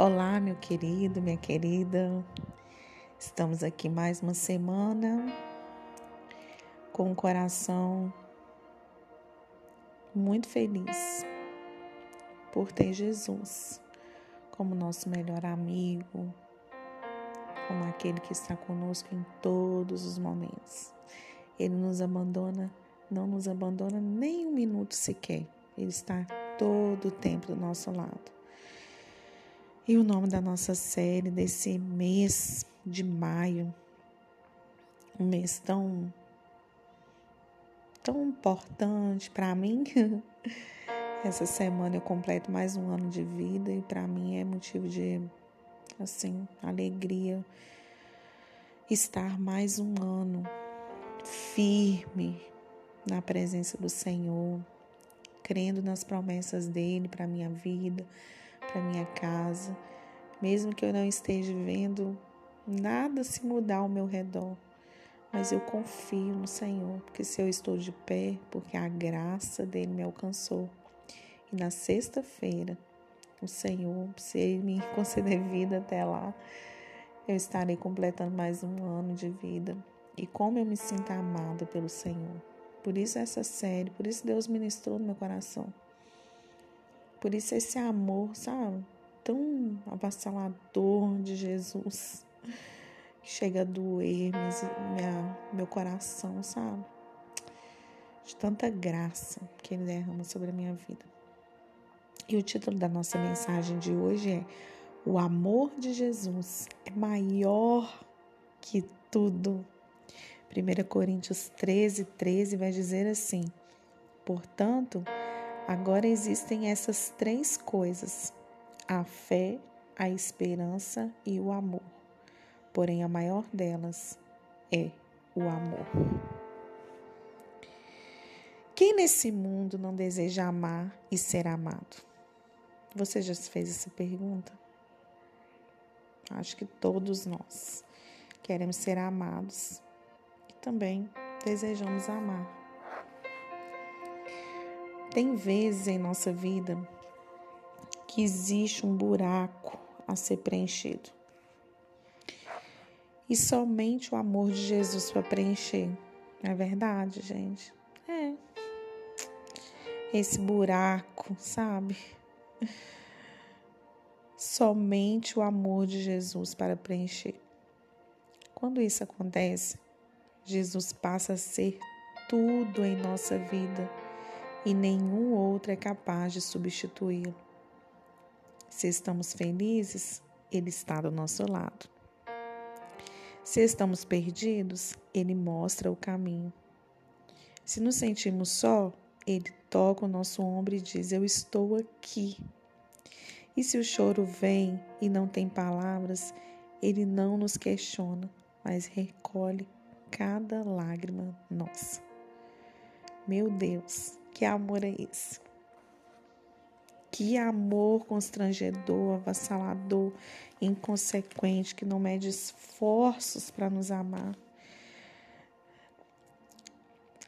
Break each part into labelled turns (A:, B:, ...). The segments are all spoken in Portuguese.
A: Olá, meu querido, minha querida. Estamos aqui mais uma semana com o coração muito feliz por ter Jesus como nosso melhor amigo, como aquele que está conosco em todos os momentos. Ele nos abandona, não nos abandona nem um minuto sequer. Ele está todo o tempo do nosso lado. E o nome da nossa série desse mês de maio, um mês tão tão importante para mim. Essa semana eu completo mais um ano de vida e para mim é motivo de assim, alegria estar mais um ano firme na presença do Senhor, crendo nas promessas dele para minha vida para minha casa, mesmo que eu não esteja vendo nada se mudar ao meu redor. Mas eu confio no Senhor, porque se eu estou de pé, porque a graça dele me alcançou. E na sexta-feira, o Senhor, se ele me conceder vida até lá, eu estarei completando mais um ano de vida. E como eu me sinto amada pelo Senhor. Por isso essa série, por isso Deus ministrou no meu coração. Por isso esse amor, sabe, tão avassalador de Jesus, chega a doer minha, meu coração, sabe? De tanta graça que ele derrama sobre a minha vida. E o título da nossa mensagem de hoje é O amor de Jesus é maior que tudo. 1 Coríntios 13, 13 vai dizer assim: Portanto, Agora existem essas três coisas: a fé, a esperança e o amor. Porém, a maior delas é o amor. Quem nesse mundo não deseja amar e ser amado? Você já se fez essa pergunta? Acho que todos nós queremos ser amados e também desejamos amar. Tem vezes em nossa vida que existe um buraco a ser preenchido. E somente o amor de Jesus para preencher. É verdade, gente? É. Esse buraco, sabe? Somente o amor de Jesus para preencher. Quando isso acontece, Jesus passa a ser tudo em nossa vida e nenhum outro é capaz de substituí-lo. Se estamos felizes, Ele está do nosso lado. Se estamos perdidos, Ele mostra o caminho. Se nos sentimos só, Ele toca o nosso ombro e diz: Eu estou aqui. E se o choro vem e não tem palavras, Ele não nos questiona, mas recolhe cada lágrima nossa. Meu Deus, que amor é esse? Que amor constrangedor, avassalador, inconsequente, que não mede esforços para nos amar.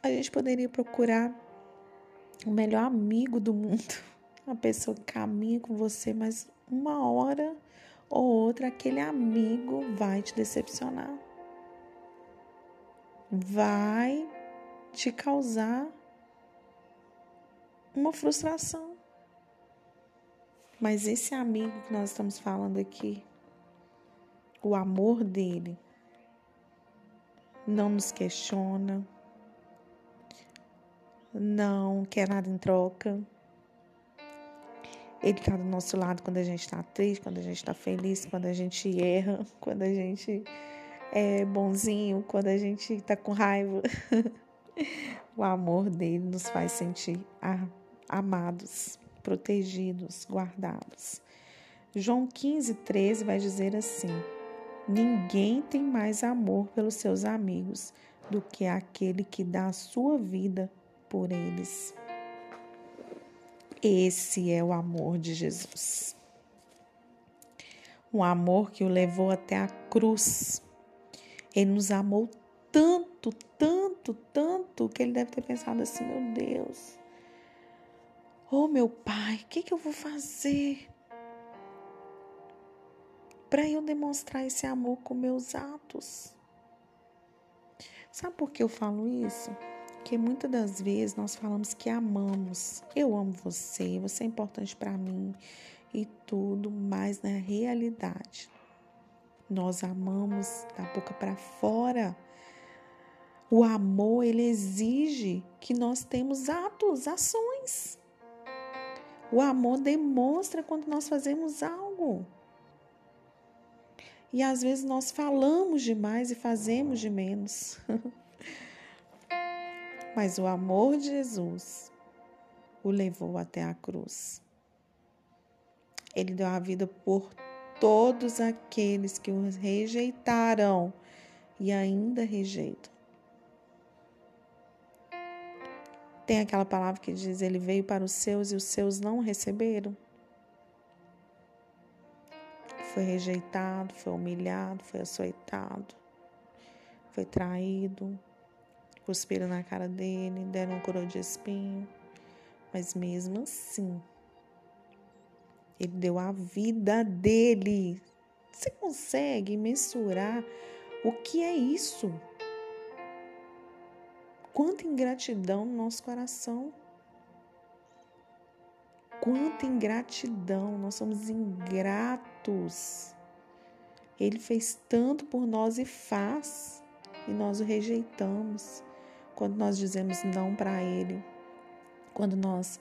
A: A gente poderia procurar o melhor amigo do mundo, a pessoa que caminha com você, mas uma hora ou outra aquele amigo vai te decepcionar. Vai te causar uma frustração. Mas esse amigo que nós estamos falando aqui, o amor dele, não nos questiona, não quer nada em troca. Ele está do nosso lado quando a gente está triste, quando a gente está feliz, quando a gente erra, quando a gente é bonzinho, quando a gente está com raiva. o amor dele nos faz sentir a amados, protegidos, guardados. João 15, 13 vai dizer assim: Ninguém tem mais amor pelos seus amigos do que aquele que dá a sua vida por eles. Esse é o amor de Jesus. Um amor que o levou até a cruz. Ele nos amou tanto, tanto, tanto, que ele deve ter pensado assim: meu Deus, Oh, meu pai, o que, que eu vou fazer? para eu demonstrar esse amor com meus atos. Sabe por que eu falo isso? Porque muitas das vezes nós falamos que amamos. Eu amo você, você é importante para mim e tudo, mas na realidade nós amamos da boca para fora. O amor, ele exige que nós temos atos, ações. O amor demonstra quando nós fazemos algo. E às vezes nós falamos demais e fazemos de menos. Mas o amor de Jesus o levou até a cruz. Ele deu a vida por todos aqueles que o rejeitaram e ainda rejeitam. Tem aquela palavra que diz: Ele veio para os seus e os seus não receberam. Foi rejeitado, foi humilhado, foi açoitado, foi traído, cuspiram na cara dele, deram um coroa de espinho. Mas mesmo assim, ele deu a vida dele. Você consegue mensurar o que é isso? Quanta ingratidão no nosso coração. Quanta ingratidão, nós somos ingratos. Ele fez tanto por nós e faz, e nós o rejeitamos quando nós dizemos não para Ele, quando nós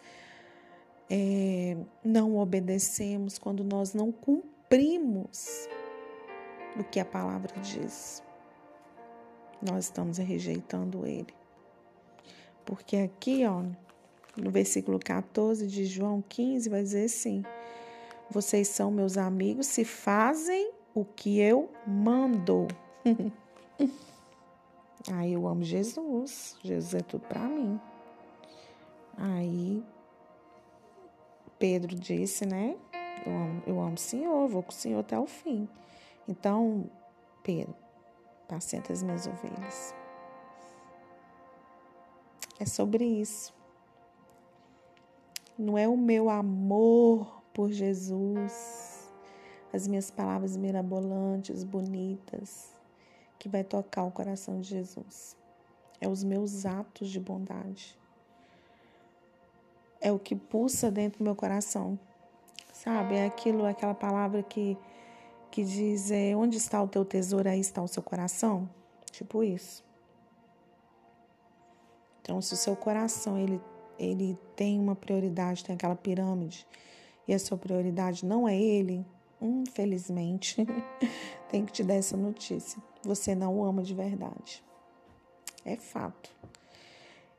A: é, não obedecemos, quando nós não cumprimos o que a palavra diz, nós estamos rejeitando Ele. Porque aqui, ó, no versículo 14 de João 15, vai dizer assim: Vocês são meus amigos se fazem o que eu mando. Aí eu amo Jesus, Jesus é tudo para mim. Aí Pedro disse, né? Eu amo, eu amo o Senhor, vou com o Senhor até o fim. Então, Pedro, pacienta as minhas ovelhas. É sobre isso. Não é o meu amor por Jesus, as minhas palavras mirabolantes, bonitas, que vai tocar o coração de Jesus. É os meus atos de bondade é o que pulsa dentro do meu coração. Sabe? É aquilo, aquela palavra que, que diz: é, onde está o teu tesouro, aí está o seu coração. Tipo isso. Então, se o seu coração ele, ele tem uma prioridade, tem aquela pirâmide, e a sua prioridade não é ele, infelizmente, tem que te dar essa notícia. Você não o ama de verdade. É fato.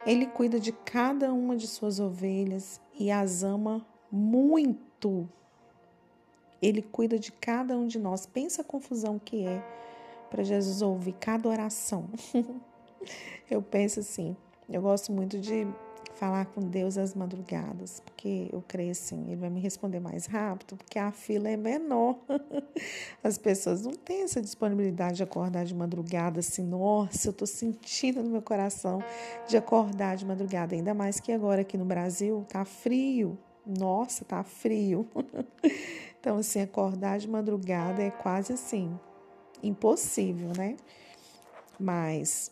A: Ele cuida de cada uma de suas ovelhas e as ama muito. Ele cuida de cada um de nós. Pensa a confusão que é para Jesus ouvir cada oração. eu penso assim, eu gosto muito de falar com Deus às madrugadas, porque eu creio assim, ele vai me responder mais rápido, porque a fila é menor. As pessoas não têm essa disponibilidade de acordar de madrugada assim, nossa, eu estou sentindo no meu coração de acordar de madrugada, ainda mais que agora aqui no Brasil tá frio. Nossa, tá frio. Então, assim, acordar de madrugada é quase assim, impossível, né? Mas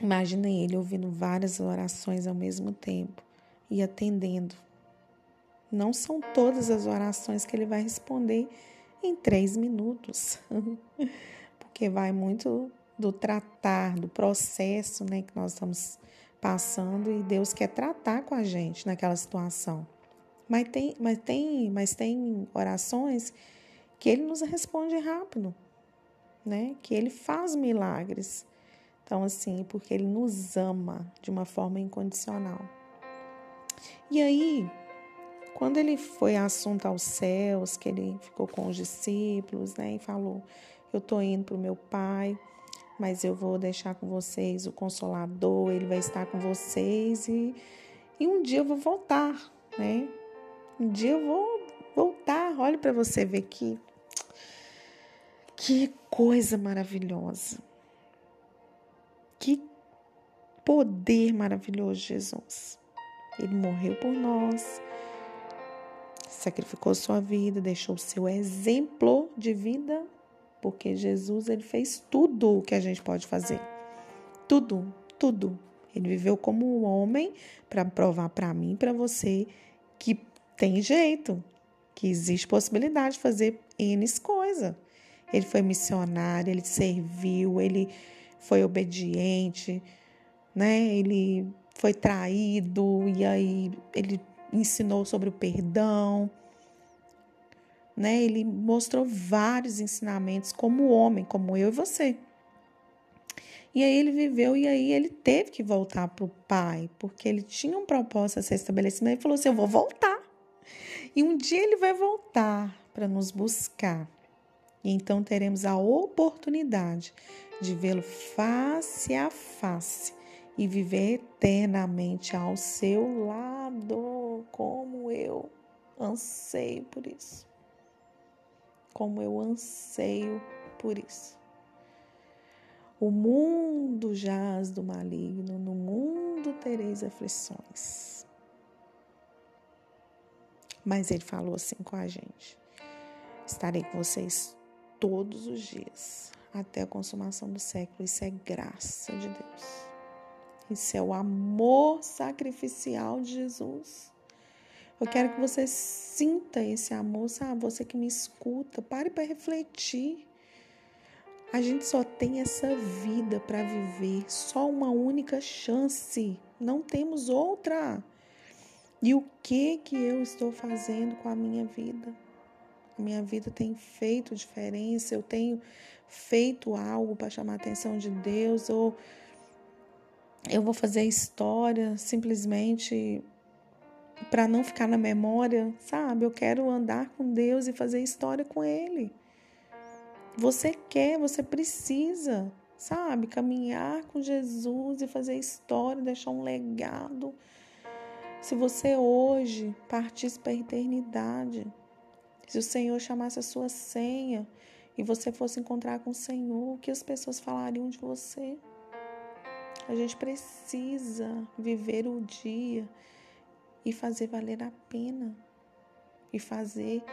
A: Imagina ele ouvindo várias orações ao mesmo tempo e atendendo. Não são todas as orações que ele vai responder em três minutos, porque vai muito do tratar, do processo né, que nós estamos passando e Deus quer tratar com a gente naquela situação. Mas tem, mas tem, mas tem orações que ele nos responde rápido, né? Que ele faz milagres. Então, assim, porque Ele nos ama de uma forma incondicional. E aí, quando ele foi assunto aos céus, que ele ficou com os discípulos, né, e falou: Eu estou indo para o meu Pai, mas eu vou deixar com vocês o Consolador, ele vai estar com vocês e, e um dia eu vou voltar, né? Um dia eu vou voltar. Olha para você ver que que coisa maravilhosa. Que poder maravilhoso, Jesus. Ele morreu por nós, sacrificou sua vida, deixou o seu exemplo de vida, porque Jesus ele fez tudo o que a gente pode fazer. Tudo, tudo. Ele viveu como um homem para provar para mim, para você que tem jeito, que existe possibilidade de fazer N coisas. Ele foi missionário, ele serviu, ele foi obediente, né? Ele foi traído e aí ele ensinou sobre o perdão, né? Ele mostrou vários ensinamentos como homem, como eu e você. E aí ele viveu e aí ele teve que voltar para o pai, porque ele tinha um propósito a ser estabelecido. Ele falou assim: Eu vou voltar. E um dia ele vai voltar para nos buscar. E então teremos a oportunidade de vê-lo face a face e viver eternamente ao seu lado, como eu anseio por isso. Como eu anseio por isso. O mundo jaz do maligno, no mundo tereis aflições. Mas ele falou assim com a gente: Estarei com vocês todos os dias, até a consumação do século. Isso é graça de Deus. Isso é o amor sacrificial de Jesus. Eu quero que você sinta esse amor, sabe? Você que me escuta, pare para refletir. A gente só tem essa vida para viver, só uma única chance. Não temos outra. E o que que eu estou fazendo com a minha vida? Minha vida tem feito diferença, eu tenho feito algo para chamar a atenção de Deus ou eu vou fazer história simplesmente para não ficar na memória, sabe? Eu quero andar com Deus e fazer história com Ele. Você quer, você precisa, sabe? Caminhar com Jesus e fazer história, deixar um legado. Se você hoje partisse para a eternidade, se o Senhor chamasse a sua senha e você fosse encontrar com o Senhor, o que as pessoas falariam de você? A gente precisa viver o dia e fazer valer a pena e fazer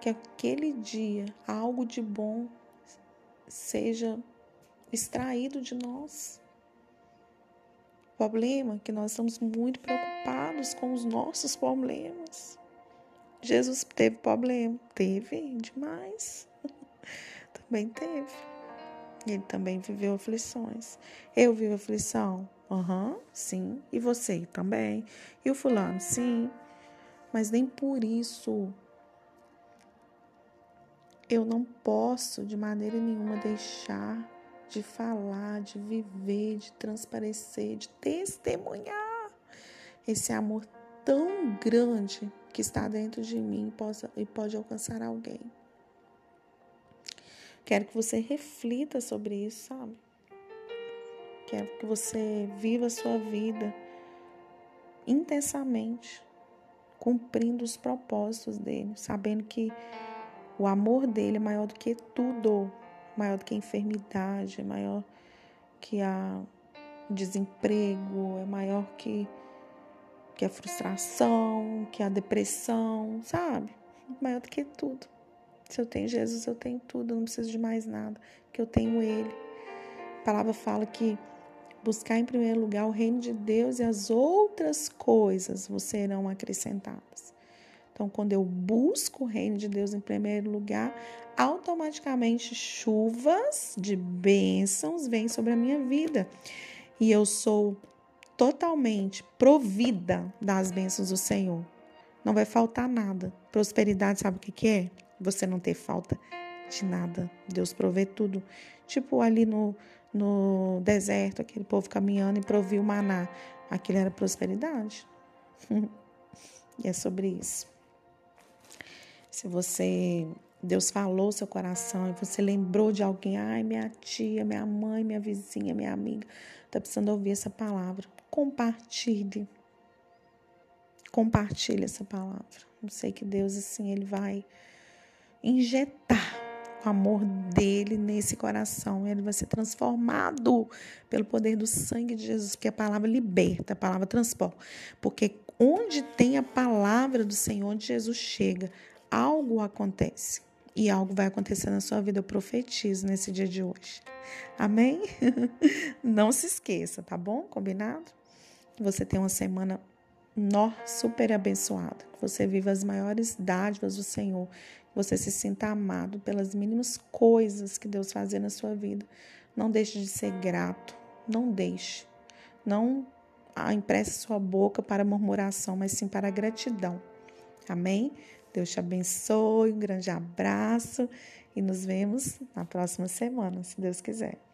A: que aquele dia algo de bom seja extraído de nós. O problema é que nós estamos muito preocupados com os nossos problemas. Jesus teve problema? Teve demais. Também teve. Ele também viveu aflições. Eu vivo aflição? Aham, uhum, sim. E você também? E o fulano? Sim. Mas nem por isso eu não posso de maneira nenhuma deixar de falar, de viver, de transparecer, de testemunhar esse amor tão grande que está dentro de mim e pode alcançar alguém. Quero que você reflita sobre isso, sabe? Quero que você viva a sua vida intensamente, cumprindo os propósitos dele, sabendo que o amor dele é maior do que tudo, maior do que a enfermidade, é maior que a desemprego, é maior que, que a frustração, que a depressão, sabe? Maior do que tudo. Se eu tenho Jesus, eu tenho tudo, eu não preciso de mais nada, porque eu tenho Ele. A palavra fala que buscar em primeiro lugar o reino de Deus e as outras coisas serão acrescentadas. Então, quando eu busco o reino de Deus em primeiro lugar, automaticamente chuvas de bênçãos vêm sobre a minha vida. E eu sou totalmente provida das bênçãos do Senhor. Não vai faltar nada. Prosperidade, sabe o que, que é? você não ter falta de nada. Deus provê tudo. Tipo ali no, no deserto, aquele povo caminhando e proviu maná. Aquilo era prosperidade. e é sobre isso. Se você Deus falou seu coração e você lembrou de alguém, ai, minha tia, minha mãe, minha vizinha, minha amiga, está precisando ouvir essa palavra. Compartilhe. Compartilhe essa palavra. Eu sei que Deus, assim, Ele vai injetar o amor dele nesse coração. Ele vai ser transformado pelo poder do sangue de Jesus, porque a palavra liberta, a palavra transporta. Porque onde tem a palavra do Senhor, onde Jesus chega, algo acontece. E algo vai acontecer na sua vida, eu profetizo nesse dia de hoje. Amém? Não se esqueça, tá bom? Combinado? Você tem uma semana nó, super abençoada. Que você viva as maiores dádivas do Senhor. Que você se sinta amado pelas mínimas coisas que Deus faz na sua vida. Não deixe de ser grato. Não deixe. Não empreste sua boca para murmuração, mas sim para gratidão. Amém? Deus te abençoe, um grande abraço e nos vemos na próxima semana, se Deus quiser.